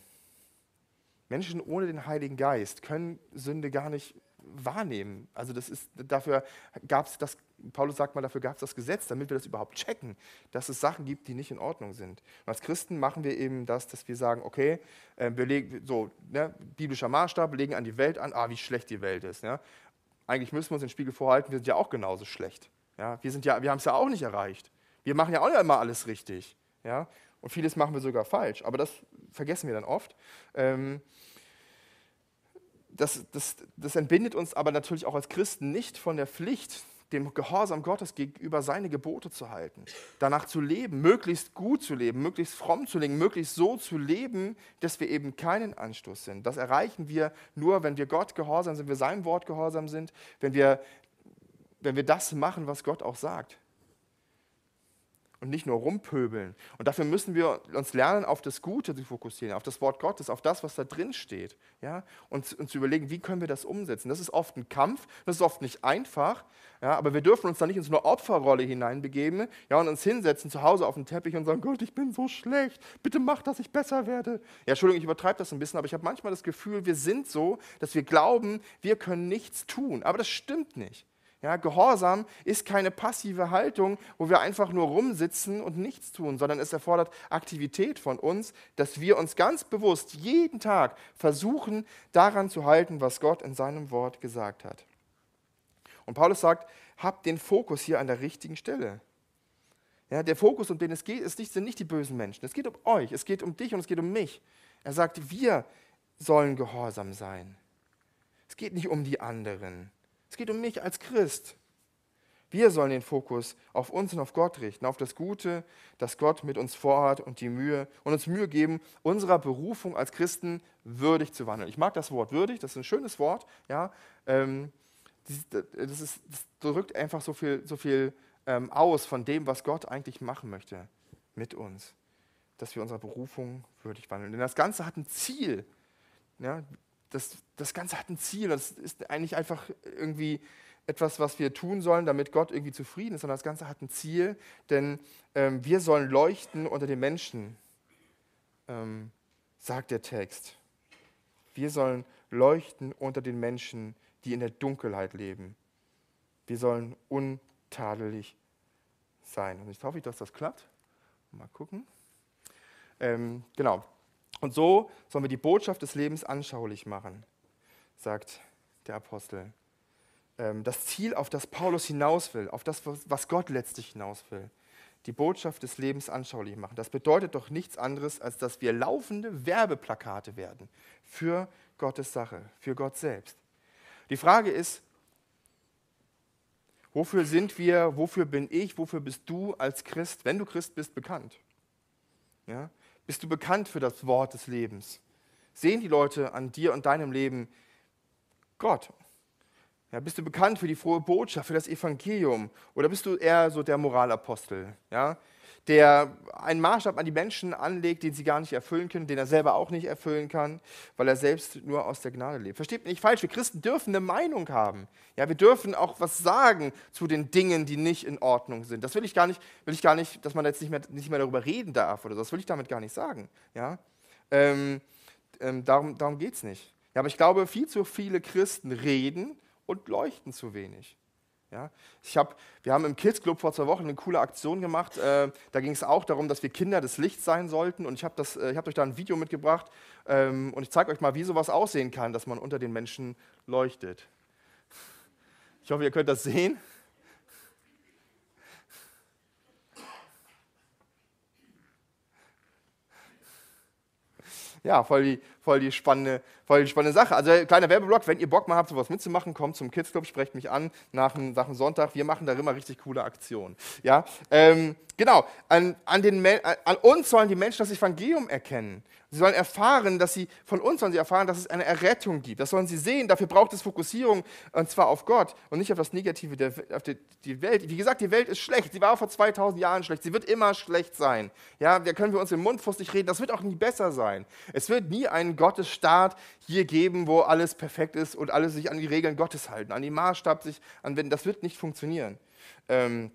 Menschen ohne den Heiligen Geist können Sünde gar nicht wahrnehmen. Also das ist, dafür gab es das, Paulus sagt mal, dafür gab es das Gesetz, damit wir das überhaupt checken, dass es Sachen gibt, die nicht in Ordnung sind. Und als Christen machen wir eben das, dass wir sagen, okay, äh, wir legen, so, ne, biblischer Maßstab, legen an die Welt an, ah, wie schlecht die Welt ist. Ja. Eigentlich müssen wir uns den Spiegel vorhalten, wir sind ja auch genauso schlecht. Ja. Wir, ja, wir haben es ja auch nicht erreicht. Wir machen ja auch nicht immer alles richtig. Ja. Und vieles machen wir sogar falsch, aber das vergessen wir dann oft. Ähm, das, das, das entbindet uns aber natürlich auch als Christen nicht von der Pflicht, dem Gehorsam Gottes gegenüber seine Gebote zu halten, danach zu leben, möglichst gut zu leben, möglichst fromm zu leben, möglichst so zu leben, dass wir eben keinen Anstoß sind. Das erreichen wir nur, wenn wir Gott gehorsam sind, wenn wir seinem Wort gehorsam sind, wenn wir, wenn wir das machen, was Gott auch sagt und nicht nur rumpöbeln. Und dafür müssen wir uns lernen, auf das Gute zu fokussieren, auf das Wort Gottes, auf das, was da drin steht. Ja? Und uns zu überlegen, wie können wir das umsetzen. Das ist oft ein Kampf, das ist oft nicht einfach, ja? aber wir dürfen uns da nicht in so eine Opferrolle hineinbegeben ja? und uns hinsetzen zu Hause auf den Teppich und sagen, Gott, ich bin so schlecht, bitte mach, dass ich besser werde. Ja, Entschuldigung, ich übertreibe das ein bisschen, aber ich habe manchmal das Gefühl, wir sind so, dass wir glauben, wir können nichts tun. Aber das stimmt nicht. Ja, Gehorsam ist keine passive Haltung, wo wir einfach nur rumsitzen und nichts tun, sondern es erfordert Aktivität von uns, dass wir uns ganz bewusst jeden Tag versuchen, daran zu halten, was Gott in seinem Wort gesagt hat. Und Paulus sagt, habt den Fokus hier an der richtigen Stelle. Ja, der Fokus, um den es geht, ist nicht, sind nicht die bösen Menschen. Es geht um euch, es geht um dich und es geht um mich. Er sagt, wir sollen gehorsam sein. Es geht nicht um die anderen Es geht um mich als Christ. Wir sollen den Fokus auf uns und auf Gott richten, auf das Gute, das Gott mit uns vorhat und die Mühe und uns Mühe geben, unserer Berufung als Christen würdig zu wandeln. Ich mag das Wort würdig, das ist ein schönes Wort. Ja, ähm, das, ist, das, drückt einfach so viel, so viel ähm, aus von dem, was Gott eigentlich machen möchte mit uns, dass wir unserer Berufung würdig wandeln. Denn das Ganze hat ein Ziel. Ja, das, das Ganze hat ein Ziel. Das ist eigentlich einfach irgendwie etwas, was wir tun sollen, damit Gott irgendwie zufrieden ist, sondern das Ganze hat ein Ziel, denn ähm, wir sollen leuchten unter den Menschen, ähm, sagt der Text. Wir sollen leuchten unter den Menschen, die in der Dunkelheit leben. Wir sollen untadelig sein. Und ich hoffe, dass das klappt. Mal gucken. Ähm, genau. Und so sollen wir die Botschaft des Lebens anschaulich machen, sagt der Apostel. Ähm, das Ziel, auf das Paulus hinaus will, auf das, was Gott letztlich hinaus will. Die Botschaft des Lebens anschaulich machen. Das bedeutet doch nichts anderes, als dass wir laufende Werbeplakate werden für Gottes Sache, für Gott selbst. Die Frage ist, wofür sind wir, wofür bin ich, wofür bist du als Christ, wenn du Christ bist, bekannt? Ja? Bist du bekannt für das Wort des Lebens? Sehen die Leute an dir und deinem Leben Gott ja, bist du bekannt für die frohe Botschaft, für das Evangelium? Oder bist du eher so der Moralapostel, ja, der einen Maßstab an die Menschen anlegt, den sie gar nicht erfüllen können, den er selber auch nicht erfüllen kann, weil er selbst nur aus der Gnade lebt? Versteht mich nicht falsch, wir Christen dürfen eine Meinung haben. Ja, wir dürfen auch was sagen zu den Dingen, die nicht in Ordnung sind. Das will ich gar nicht, will ich gar nicht dass man jetzt nicht mehr, nicht mehr darüber reden darf oder so. Das will ich damit gar nicht sagen. Ja? Ähm, ähm, darum darum geht es nicht. Ja, aber ich glaube, viel zu viele Christen reden und leuchten zu wenig. Ja, ich hab, wir haben im Kids Club vor zwei Wochen eine coole Aktion gemacht. Äh, da ging es auch darum, dass wir Kinder des Lichts sein sollten. Und ich habe äh, hab euch da ein Video mitgebracht. Ähm, und ich zeige euch mal, wie sowas aussehen kann, dass man unter den Menschen leuchtet. Ich hoffe, ihr könnt das sehen. Ja, voll die, voll die, spannende, voll die spannende Sache. Also kleiner Werbeblock, wenn ihr Bock mal habt, sowas mitzumachen, kommt zum Kids Club, sprecht mich an nach dem, nach dem Sonntag. Wir machen da immer richtig coole Aktionen. Ja, ähm, genau, an, an, den, an uns sollen die Menschen das Evangelium erkennen. Sie sollen erfahren, dass sie, von uns sollen sie erfahren, dass es eine Errettung gibt. Das sollen sie sehen. Dafür braucht es Fokussierung, und zwar auf Gott und nicht auf das Negative der auf die, die Welt. Wie gesagt, die Welt ist schlecht. Sie war vor 2000 Jahren schlecht. Sie wird immer schlecht sein. Ja, da können wir uns im Mund fusstig reden. Das wird auch nie besser sein. Es wird nie einen Gottesstaat hier geben, wo alles perfekt ist und alle sich an die Regeln Gottes halten, an die Maßstab sich anwenden. Das wird nicht funktionieren. Ähm,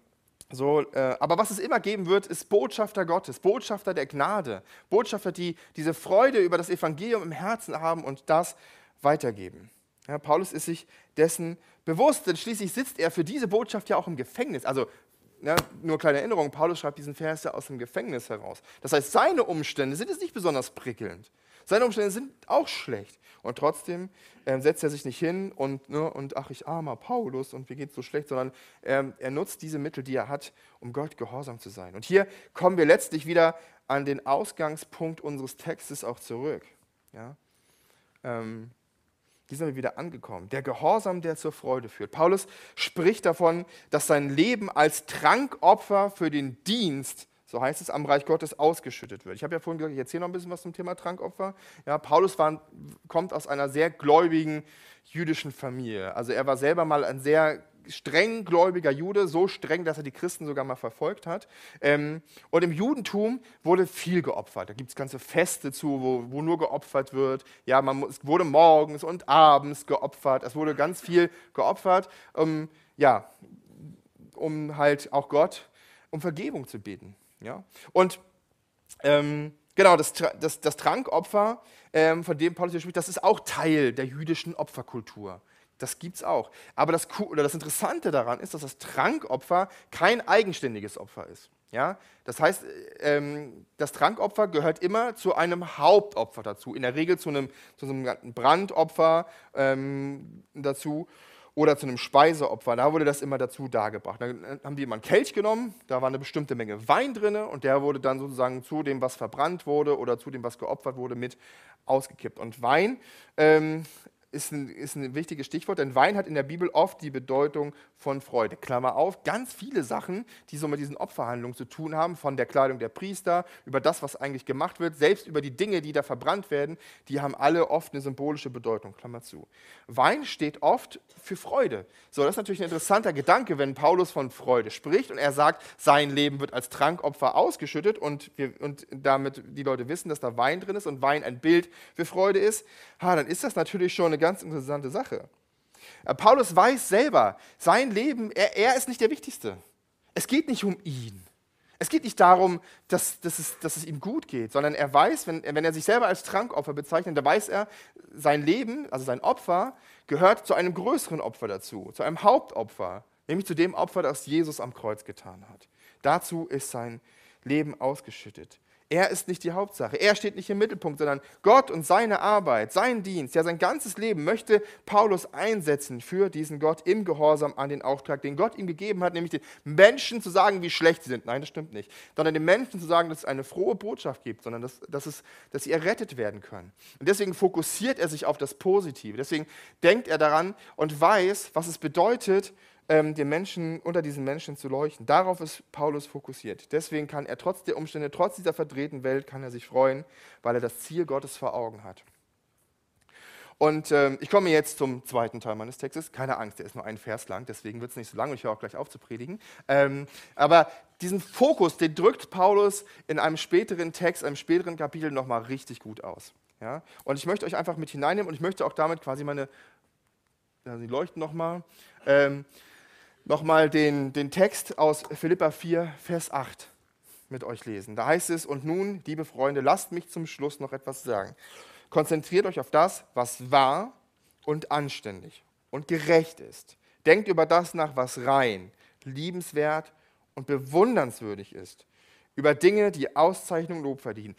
so, äh, aber was es immer geben wird, ist Botschafter Gottes, Botschafter der Gnade, Botschafter, die diese Freude über das Evangelium im Herzen haben und das weitergeben. Ja, Paulus ist sich dessen bewusst, denn schließlich sitzt er für diese Botschaft ja auch im Gefängnis. Also ja, nur kleine Erinnerung, Paulus schreibt diesen Vers ja aus dem Gefängnis heraus. Das heißt, seine Umstände sind jetzt nicht besonders prickelnd. Seine Umstände sind auch schlecht. Und trotzdem äh, setzt er sich nicht hin und, ne, und ach, ich armer Paulus und mir geht so schlecht, sondern ähm, er nutzt diese Mittel, die er hat, um Gott gehorsam zu sein. Und hier kommen wir letztlich wieder an den Ausgangspunkt unseres Textes auch zurück. Ja? Ähm, hier sind wir wieder angekommen. Der Gehorsam, der zur Freude führt. Paulus spricht davon, dass sein Leben als Trankopfer für den Dienst so heißt es, am Reich Gottes ausgeschüttet wird. Ich habe ja vorhin gesagt, ich erzähle noch ein bisschen was zum Thema Trankopfer. Ja, Paulus war, kommt aus einer sehr gläubigen jüdischen Familie. Also er war selber mal ein sehr streng gläubiger Jude, so streng, dass er die Christen sogar mal verfolgt hat. Ähm, und im Judentum wurde viel geopfert. Da gibt es ganze Feste zu, wo, wo, nur geopfert wird. Ja, man, es wurde morgens und abends geopfert. Es wurde ganz viel geopfert, um, ja, um halt auch Gott um Vergebung zu beten. Ja? Und ähm, genau, das, das, das Trankopfer, ähm, von dem Paulus hier spricht, das ist auch Teil der jüdischen Opferkultur. Das gibt es auch. Aber das, oder das Interessante daran ist, dass das Trankopfer kein eigenständiges Opfer ist. Ja? Das heißt, ähm, das Trankopfer gehört immer zu einem Hauptopfer dazu, in der Regel zu einem, zu einem Brandopfer ähm, dazu oder zu einem Speiseopfer. Da wurde das immer dazu dargebracht. Dann haben die immer einen Kelch genommen, da war eine bestimmte Menge Wein drin und der wurde dann sozusagen zu dem, was verbrannt wurde oder zu dem, was geopfert wurde, mit ausgekippt. Und Wein ähm, ist ein, ist ein wichtiges Stichwort, denn Wein hat in der Bibel oft die Bedeutung von Freude. Klammer auf, ganz viele Sachen, die so mit diesen Opferhandlungen zu tun haben, von der Kleidung der Priester, über das, was eigentlich gemacht wird, selbst über die Dinge, die da verbrannt werden, die haben alle oft eine symbolische Bedeutung. Klammer zu. Wein steht oft für Freude. So, das ist natürlich ein interessanter Gedanke, wenn Paulus von Freude spricht und er sagt, sein Leben wird als Trankopfer ausgeschüttet und, wir, und damit die Leute wissen, dass da Wein drin ist und Wein ein Bild für Freude ist, ha, dann ist das natürlich schon eine ganz interessante Sache. Äh, Paulus weiß selber, sein Leben, er, er ist nicht der Wichtigste. Es geht nicht um ihn. Es geht nicht darum, dass, dass, es, dass es ihm gut geht, sondern er weiß, wenn, wenn er sich selber als Trankopfer bezeichnet, dann weiß er, sein Leben, also sein Opfer, gehört zu einem größeren Opfer dazu, zu einem Hauptopfer, nämlich zu dem Opfer, das Jesus am Kreuz getan hat. Dazu ist sein Leben ausgeschüttet. Er ist nicht die Hauptsache. Er steht nicht im Mittelpunkt, sondern Gott und seine Arbeit, sein Dienst, ja sein ganzes Leben möchte Paulus einsetzen für diesen Gott im Gehorsam an den Auftrag, den Gott ihm gegeben hat, nämlich den Menschen zu sagen, wie schlecht sie sind. Nein, das stimmt nicht. Sondern den Menschen zu sagen, dass es eine frohe Botschaft gibt, sondern dass, dass, es, dass sie errettet werden können. Und deswegen fokussiert er sich auf das Positive. Deswegen denkt er daran und weiß, was es bedeutet, ähm, den Menschen, unter diesen Menschen zu leuchten. Darauf ist Paulus fokussiert. Deswegen kann er trotz der Umstände, trotz dieser verdrehten Welt, kann er sich freuen, weil er das Ziel Gottes vor Augen hat. Und ähm, ich komme jetzt zum zweiten Teil meines Textes. Keine Angst, der ist nur ein Vers lang, deswegen wird es nicht so lang und ich höre auch gleich auf zu predigen. Ähm, aber diesen Fokus, den drückt Paulus in einem späteren Text, einem späteren Kapitel nochmal richtig gut aus. Ja? Und ich möchte euch einfach mit hineinnehmen und ich möchte auch damit quasi meine, ja, sie leuchten nochmal, ähm, nochmal den, den Text aus Philippa 4, Vers 8 mit euch lesen. Da heißt es, und nun, liebe Freunde, lasst mich zum Schluss noch etwas sagen. Konzentriert euch auf das, was wahr und anständig und gerecht ist. Denkt über das nach, was rein, liebenswert und bewundernswürdig ist. Über Dinge, die Auszeichnung Lob verdienen.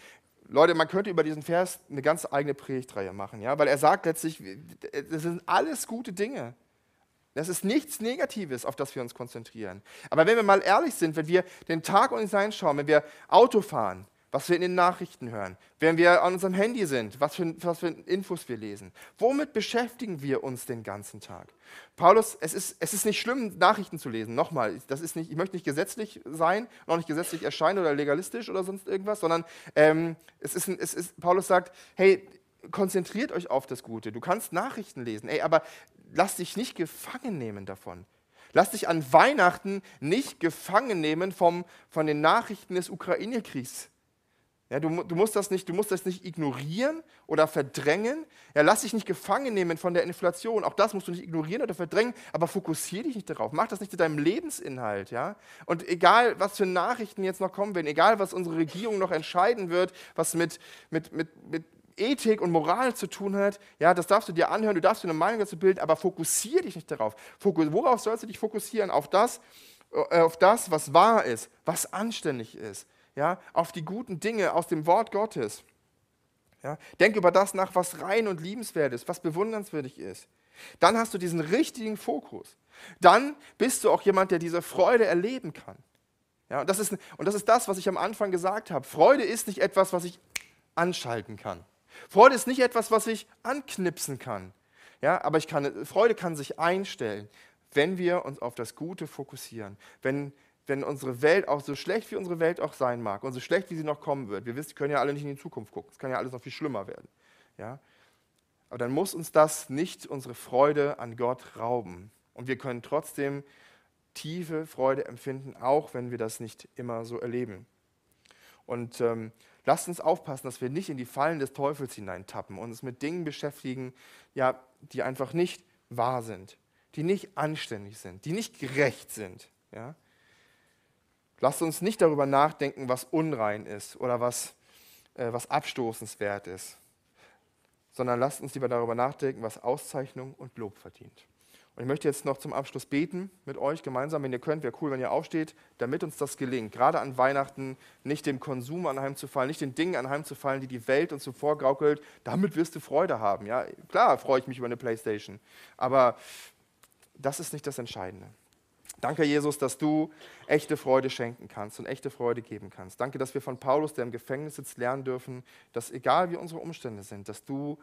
Leute, man könnte über diesen Vers eine ganz eigene Predigtreihe machen, ja? weil er sagt letztlich, das sind alles gute Dinge. Das ist nichts Negatives, auf das wir uns konzentrieren. Aber wenn wir mal ehrlich sind, wenn wir den Tag uns einschauen, wenn wir Auto fahren, was wir in den Nachrichten hören, wenn wir an unserem Handy sind, was für, was für Infos wir lesen, womit beschäftigen wir uns den ganzen Tag? Paulus, es ist, es ist nicht schlimm, Nachrichten zu lesen. Nochmal, das ist nicht, ich möchte nicht gesetzlich sein, noch nicht gesetzlich erscheinen oder legalistisch oder sonst irgendwas, sondern ähm, es ist, es ist, Paulus sagt, hey, konzentriert euch auf das Gute. Du kannst Nachrichten lesen, ey, aber lass dich nicht gefangen nehmen davon. Lass dich an Weihnachten nicht gefangen nehmen vom, von den Nachrichten des Ukraine-Kriegs. Ja, du, du, musst das nicht, du musst das nicht ignorieren oder verdrängen. Ja, lass dich nicht gefangen nehmen von der Inflation. Auch das musst du nicht ignorieren oder verdrängen, aber fokussiere dich nicht darauf. Mach das nicht zu deinem Lebensinhalt. Ja? Und egal, was für Nachrichten jetzt noch kommen werden, egal, was unsere Regierung noch entscheiden wird, was mit, mit, mit, mit Ethik und Moral zu tun hat, ja, das darfst du dir anhören, du darfst dir eine Meinung dazu bilden, aber fokussiere dich nicht darauf. Fokus, worauf sollst du dich fokussieren? Auf das, äh, auf das, was wahr ist, was anständig ist, ja, auf die guten Dinge aus dem Wort Gottes. Ja. Denk über das nach, was rein und liebenswert ist, was bewundernswürdig ist. Dann hast du diesen richtigen Fokus. Dann bist du auch jemand, der diese Freude erleben kann. Ja, und, das ist, und das ist das, was ich am Anfang gesagt habe. Freude ist nicht etwas, was ich anschalten kann. Freude ist nicht etwas, was ich anknipsen kann. Ja, aber kann, Freude kann sich einstellen, wenn wir uns auf das Gute fokussieren. Wenn, wenn unsere Welt auch so schlecht wie unsere Welt auch sein mag und so schlecht wie sie noch kommen wird. Wir wissen, können ja alle nicht in die Zukunft gucken. Es kann ja alles noch viel schlimmer werden. Ja? Aber dann muss uns das nicht unsere Freude an Gott rauben. Und wir können trotzdem tiefe Freude empfinden, auch wenn wir das nicht immer so erleben. Und ähm, Lasst uns aufpassen, dass wir nicht in die Fallen des Teufels hineintappen und uns mit Dingen beschäftigen, ja, die einfach nicht wahr sind, die nicht anständig sind, die nicht gerecht sind. Ja? Lasst uns nicht darüber nachdenken, was unrein ist oder was, äh, was abstoßenswert ist, sondern lasst uns lieber darüber nachdenken, was Auszeichnung und Lob verdient. Und ich möchte jetzt noch zum Abschluss beten mit euch gemeinsam, wenn ihr könnt, wäre cool, wenn ihr aufsteht, damit uns das gelingt. Gerade an Weihnachten nicht dem Konsum anheimzufallen, nicht den Dingen anheimzufallen, die die Welt uns so vorgaukelt. Damit wirst du Freude haben. Ja, klar freue ich mich über eine Playstation, aber das ist nicht das Entscheidende. Danke, Jesus, dass du echte Freude schenken kannst und echte Freude geben kannst. Danke, dass wir von Paulus, der im Gefängnis sitzt, lernen dürfen, dass egal wie unsere Umstände sind, dass du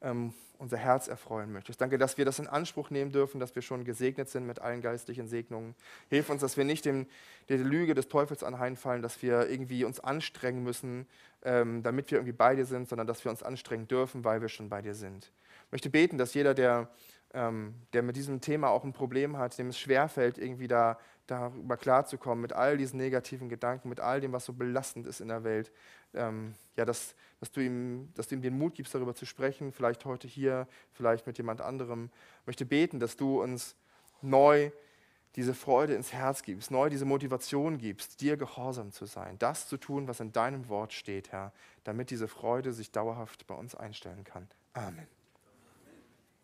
ähm, unser Herz erfreuen möchtest. Danke, dass wir das in Anspruch nehmen dürfen, dass wir schon gesegnet sind mit allen geistlichen Segnungen. Hilf uns, dass wir nicht dem, der Lüge des Teufels anheimfallen, dass wir irgendwie uns anstrengen müssen, ähm, damit wir irgendwie bei dir sind, sondern dass wir uns anstrengen dürfen, weil wir schon bei dir sind. Ich möchte beten, dass jeder, der, ähm, der mit diesem Thema auch ein Problem hat, dem es schwerfällt, irgendwie da darüber klarzukommen, mit all diesen negativen Gedanken, mit all dem, was so belastend ist in der Welt. Ähm, ja, dass, dass, du ihm, dass du ihm den Mut gibst, darüber zu sprechen, vielleicht heute hier, vielleicht mit jemand anderem. Ich möchte beten, dass du uns neu diese Freude ins Herz gibst, neu diese Motivation gibst, dir gehorsam zu sein, das zu tun, was in deinem Wort steht, Herr, damit diese Freude sich dauerhaft bei uns einstellen kann. Amen.